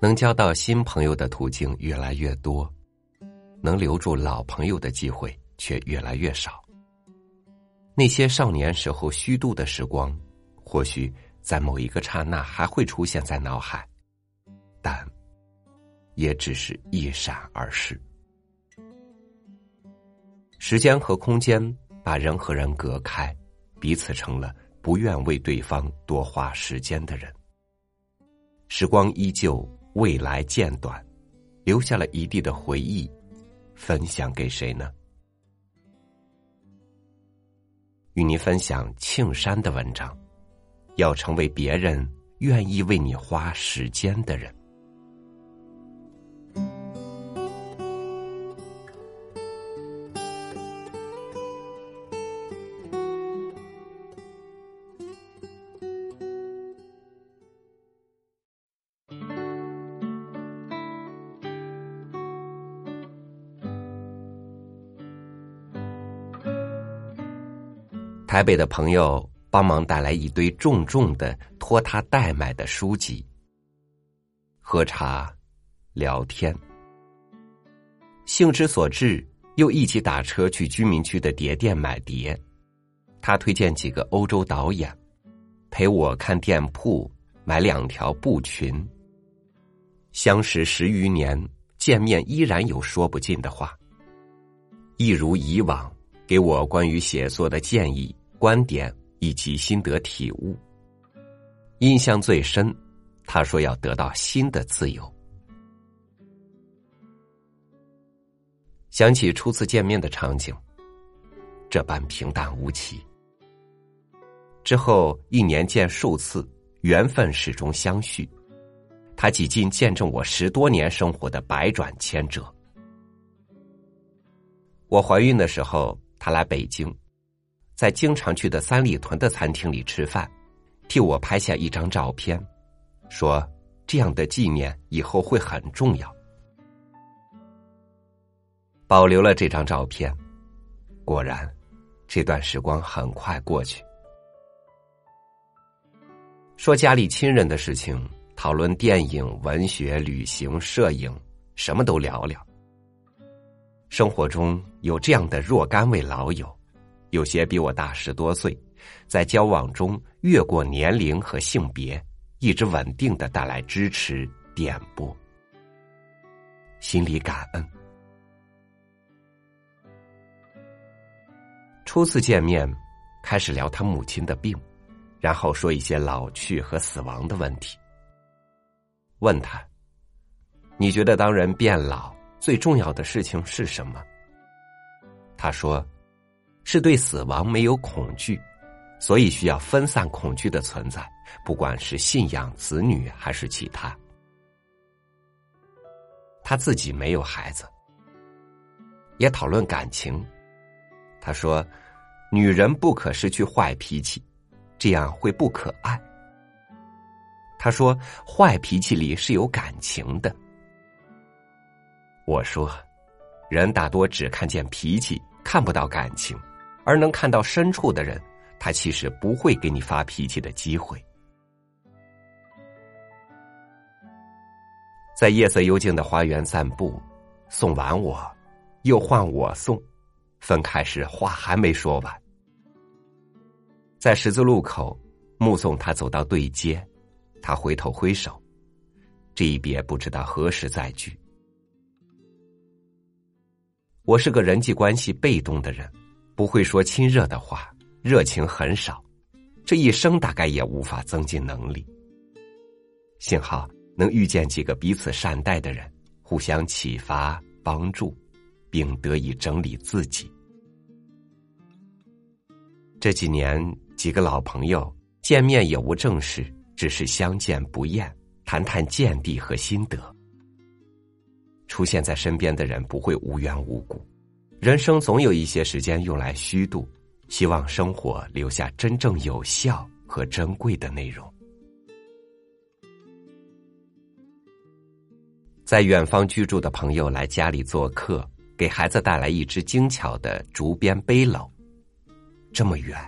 能交到新朋友的途径越来越多，能留住老朋友的机会却越来越少。那些少年时候虚度的时光，或许在某一个刹那还会出现在脑海，但也只是一闪而逝。时间和空间把人和人隔开，彼此成了不愿为对方多花时间的人。时光依旧，未来渐短，留下了一地的回忆，分享给谁呢？与您分享庆山的文章，要成为别人愿意为你花时间的人。台北的朋友帮忙带来一堆重重的、托他代买的书籍。喝茶、聊天，兴之所至，又一起打车去居民区的碟店买碟。他推荐几个欧洲导演，陪我看店铺，买两条布裙。相识十余年，见面依然有说不尽的话。一如以往，给我关于写作的建议。观点以及心得体悟，印象最深。他说要得到新的自由。想起初次见面的场景，这般平淡无奇。之后一年见数次，缘分始终相续。他几近见证我十多年生活的百转千折。我怀孕的时候，他来北京。在经常去的三里屯的餐厅里吃饭，替我拍下一张照片，说这样的纪念以后会很重要。保留了这张照片，果然，这段时光很快过去。说家里亲人的事情，讨论电影、文学、旅行、摄影，什么都聊聊。生活中有这样的若干位老友。有些比我大十多岁，在交往中越过年龄和性别，一直稳定的带来支持点拨，心里感恩。初次见面，开始聊他母亲的病，然后说一些老去和死亡的问题。问他：“你觉得当人变老最重要的事情是什么？”他说。是对死亡没有恐惧，所以需要分散恐惧的存在，不管是信仰、子女还是其他。他自己没有孩子，也讨论感情。他说：“女人不可失去坏脾气，这样会不可爱。”他说：“坏脾气里是有感情的。”我说：“人大多只看见脾气，看不到感情。”而能看到深处的人，他其实不会给你发脾气的机会。在夜色幽静的花园散步，送完我，又换我送。分开时话还没说完，在十字路口目送他走到对街，他回头挥手，这一别不知道何时再聚。我是个人际关系被动的人。不会说亲热的话，热情很少，这一生大概也无法增进能力。幸好能遇见几个彼此善待的人，互相启发帮助，并得以整理自己。这几年几个老朋友见面也无正事，只是相见不厌，谈谈见地和心得。出现在身边的人不会无缘无故。人生总有一些时间用来虚度，希望生活留下真正有效和珍贵的内容。在远方居住的朋友来家里做客，给孩子带来一只精巧的竹编背篓。这么远，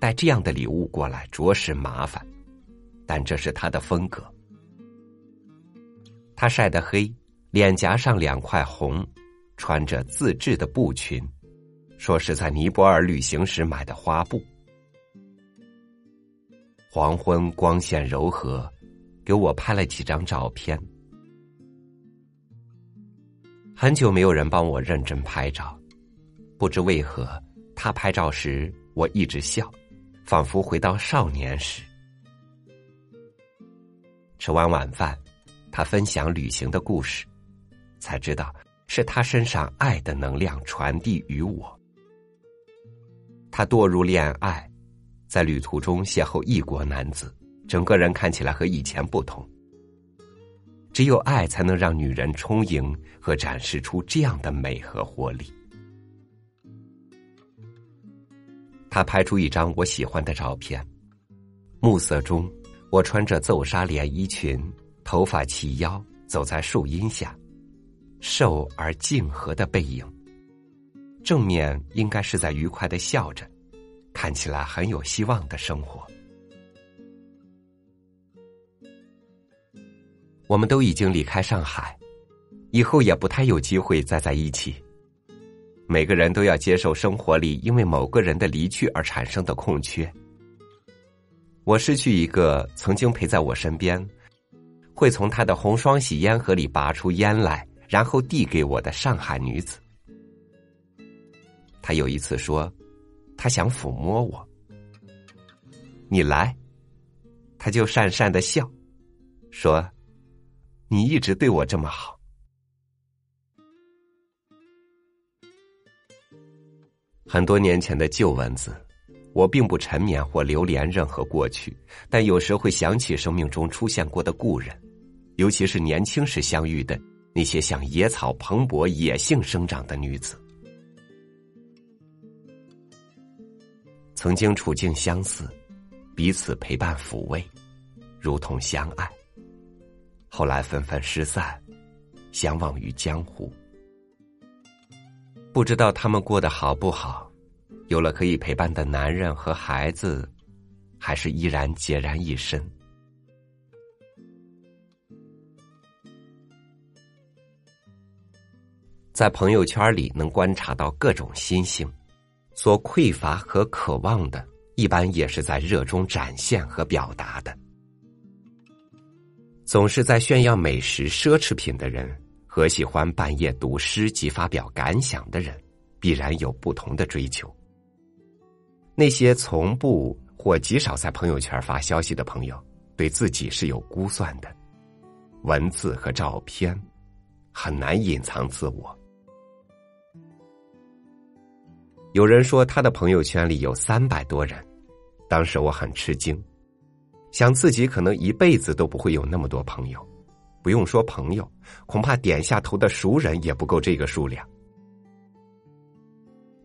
带这样的礼物过来，着实麻烦，但这是他的风格。他晒得黑，脸颊上两块红，穿着自制的布裙，说是在尼泊尔旅行时买的花布。黄昏光线柔和，给我拍了几张照片。很久没有人帮我认真拍照，不知为何，他拍照时我一直笑，仿佛回到少年时。吃完晚饭，他分享旅行的故事，才知道是他身上爱的能量传递于我。他堕入恋爱。在旅途中邂逅异国男子，整个人看起来和以前不同。只有爱才能让女人充盈和展示出这样的美和活力。他拍出一张我喜欢的照片，暮色中，我穿着奏纱连衣裙，头发齐腰，走在树荫下，瘦而静和的背影。正面应该是在愉快的笑着。看起来很有希望的生活，我们都已经离开上海，以后也不太有机会再在一起。每个人都要接受生活里因为某个人的离去而产生的空缺。我失去一个曾经陪在我身边，会从他的红双喜烟盒里拔出烟来，然后递给我的上海女子。他有一次说。他想抚摸我，你来，他就讪讪的笑，说：“你一直对我这么好。”很多年前的旧文字，我并不沉湎或流连任何过去，但有时会想起生命中出现过的故人，尤其是年轻时相遇的那些像野草蓬勃、野性生长的女子。曾经处境相似，彼此陪伴抚慰，如同相爱。后来纷纷失散，相忘于江湖。不知道他们过得好不好，有了可以陪伴的男人和孩子，还是依然孑然一身。在朋友圈里能观察到各种心性。所匮乏和渴望的，一般也是在热衷展现和表达的。总是在炫耀美食、奢侈品的人，和喜欢半夜读诗及发表感想的人，必然有不同的追求。那些从不或极少在朋友圈发消息的朋友，对自己是有估算的。文字和照片，很难隐藏自我。有人说他的朋友圈里有三百多人，当时我很吃惊，想自己可能一辈子都不会有那么多朋友，不用说朋友，恐怕点下头的熟人也不够这个数量。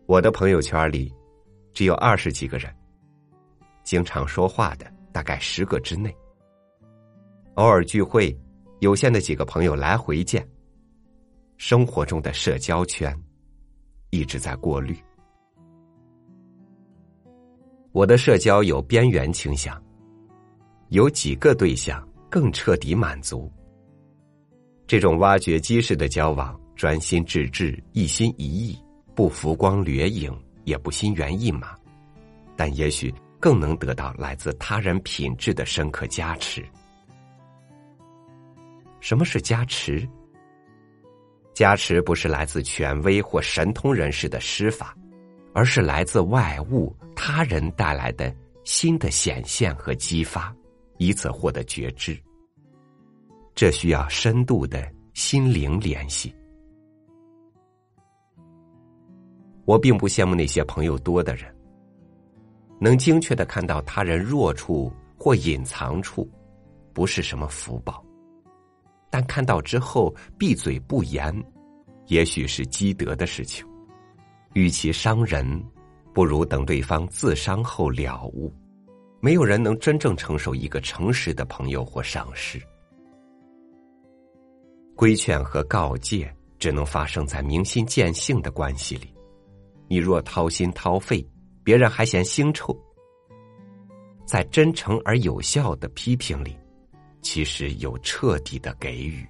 我的朋友圈里只有二十几个人，经常说话的大概十个之内，偶尔聚会，有限的几个朋友来回见。生活中的社交圈一直在过滤。我的社交有边缘倾向，有几个对象更彻底满足。这种挖掘机式的交往，专心致志、一心一意，不浮光掠影，也不心猿意马，但也许更能得到来自他人品质的深刻加持。什么是加持？加持不是来自权威或神通人士的施法。而是来自外物、他人带来的新的显现和激发，以此获得觉知。这需要深度的心灵联系。我并不羡慕那些朋友多的人，能精确的看到他人弱处或隐藏处，不是什么福报。但看到之后闭嘴不言，也许是积德的事情。与其伤人，不如等对方自伤后了悟。没有人能真正承受一个诚实的朋友或上司。规劝和告诫只能发生在明心见性的关系里。你若掏心掏肺，别人还嫌腥臭。在真诚而有效的批评里，其实有彻底的给予。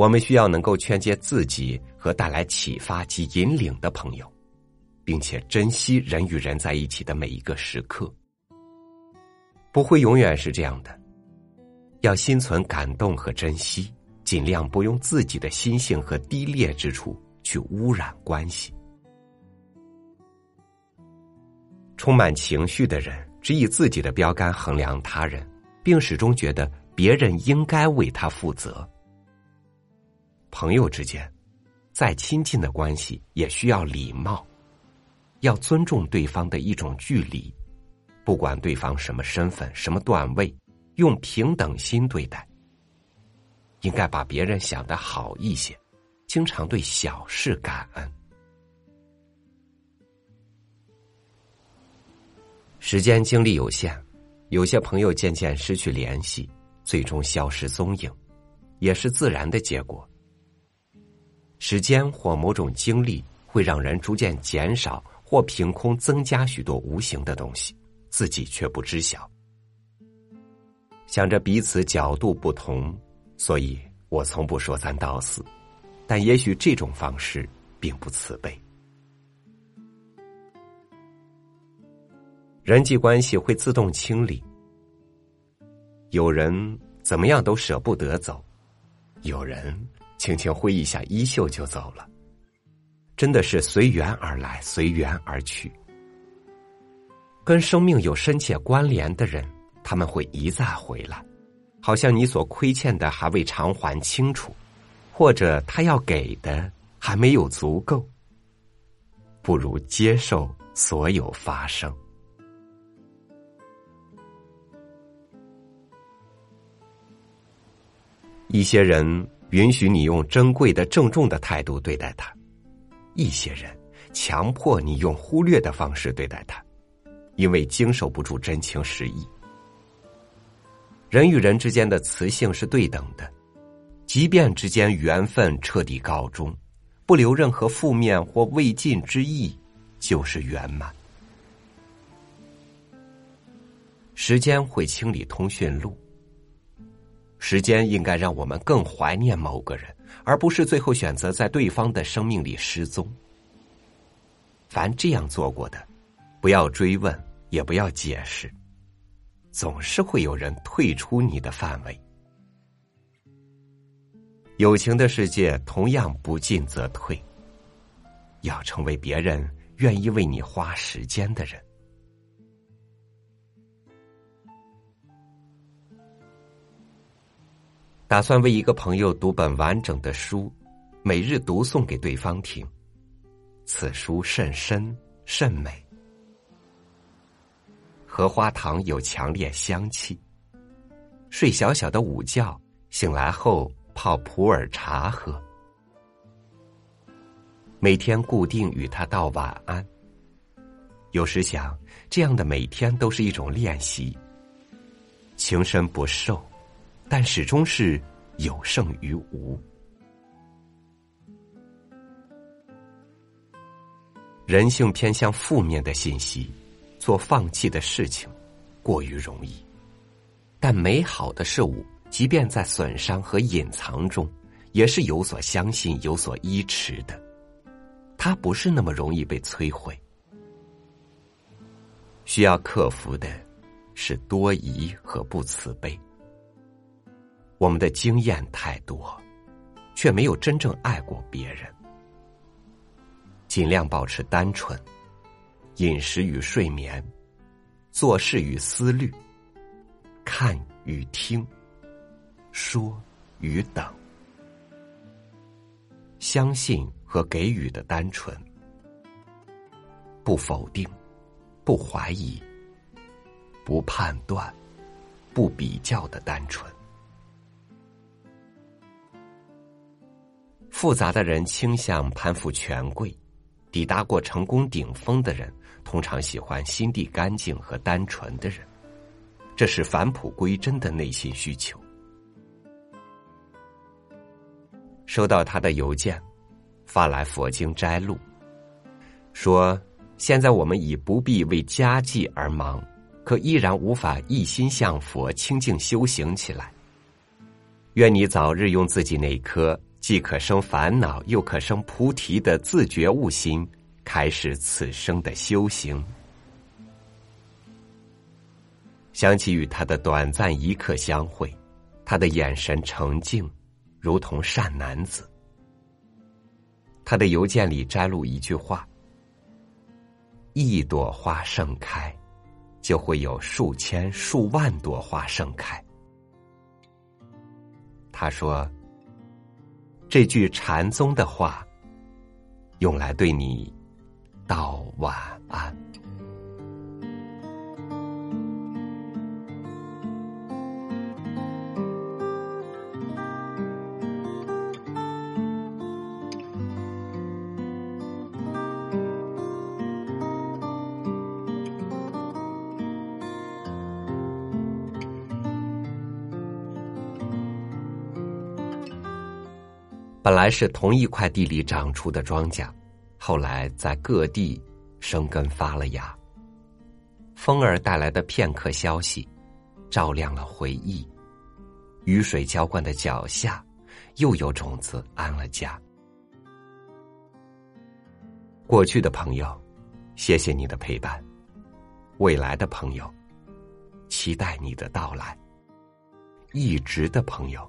我们需要能够劝诫自己和带来启发及引领的朋友，并且珍惜人与人在一起的每一个时刻。不会永远是这样的，要心存感动和珍惜，尽量不用自己的心性和低劣之处去污染关系。充满情绪的人，只以自己的标杆衡量他人，并始终觉得别人应该为他负责。朋友之间，再亲近的关系也需要礼貌，要尊重对方的一种距离。不管对方什么身份、什么段位，用平等心对待。应该把别人想得好一些，经常对小事感恩。时间精力有限，有些朋友渐渐失去联系，最终消失踪影，也是自然的结果。时间或某种经历会让人逐渐减少，或凭空增加许多无形的东西。自己却不知晓，想着彼此角度不同，所以我从不说三道四，但也许这种方式并不慈悲。人际关系会自动清理，有人怎么样都舍不得走，有人轻轻挥一下衣袖就走了，真的是随缘而来，随缘而去。跟生命有深切关联的人，他们会一再回来，好像你所亏欠的还未偿还清楚，或者他要给的还没有足够。不如接受所有发生。一些人允许你用珍贵的、郑重的态度对待他，一些人强迫你用忽略的方式对待他。因为经受不住真情实意，人与人之间的磁性是对等的，即便之间缘分彻底告终，不留任何负面或未尽之意，就是圆满。时间会清理通讯录，时间应该让我们更怀念某个人，而不是最后选择在对方的生命里失踪。凡这样做过的，不要追问。也不要解释，总是会有人退出你的范围。友情的世界同样不进则退，要成为别人愿意为你花时间的人。打算为一个朋友读本完整的书，每日读诵给对方听。此书甚深甚美。荷花塘有强烈香气。睡小小的午觉，醒来后泡普洱茶喝。每天固定与他道晚安。有时想，这样的每天都是一种练习。情深不寿，但始终是有胜于无。人性偏向负面的信息。做放弃的事情，过于容易，但美好的事物，即便在损伤和隐藏中，也是有所相信、有所依持的。它不是那么容易被摧毁。需要克服的，是多疑和不慈悲。我们的经验太多，却没有真正爱过别人。尽量保持单纯。饮食与睡眠，做事与思虑，看与听，说与等，相信和给予的单纯，不否定，不怀疑，不判断，不比较的单纯。复杂的人倾向攀附权贵，抵达过成功顶峰的人。通常喜欢心地干净和单纯的人，这是返璞归真的内心需求。收到他的邮件，发来佛经摘录，说：“现在我们已不必为家计而忙，可依然无法一心向佛清净修行起来。愿你早日用自己那颗既可生烦恼，又可生菩提的自觉悟心，开始此生的修行。想起与他的短暂一刻相会，他的眼神澄净，如同善男子。他的邮件里摘录一句话：“一朵花盛开，就会有数千、数万朵花盛开。”他说：“这句禅宗的话，用来对你道晚安。”本来是同一块地里长出的庄稼，后来在各地生根发了芽。风儿带来的片刻消息，照亮了回忆；雨水浇灌的脚下，又有种子安了家。过去的朋友，谢谢你的陪伴；未来的朋友，期待你的到来；一直的朋友，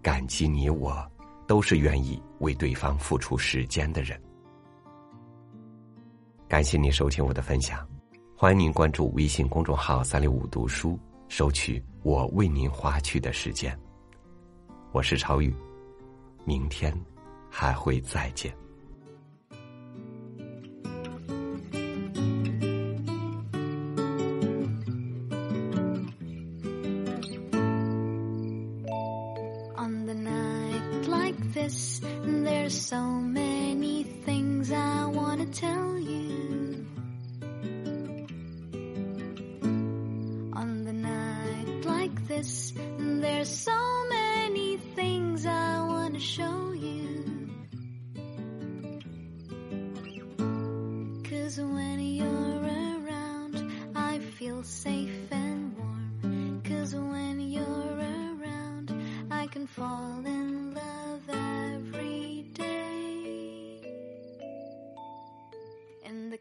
感激你我。都是愿意为对方付出时间的人。感谢您收听我的分享，欢迎您关注微信公众号“三六五读书”，收取我为您花去的时间。我是超宇，明天还会再见。There's so many things I want to tell you.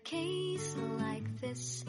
Case like this,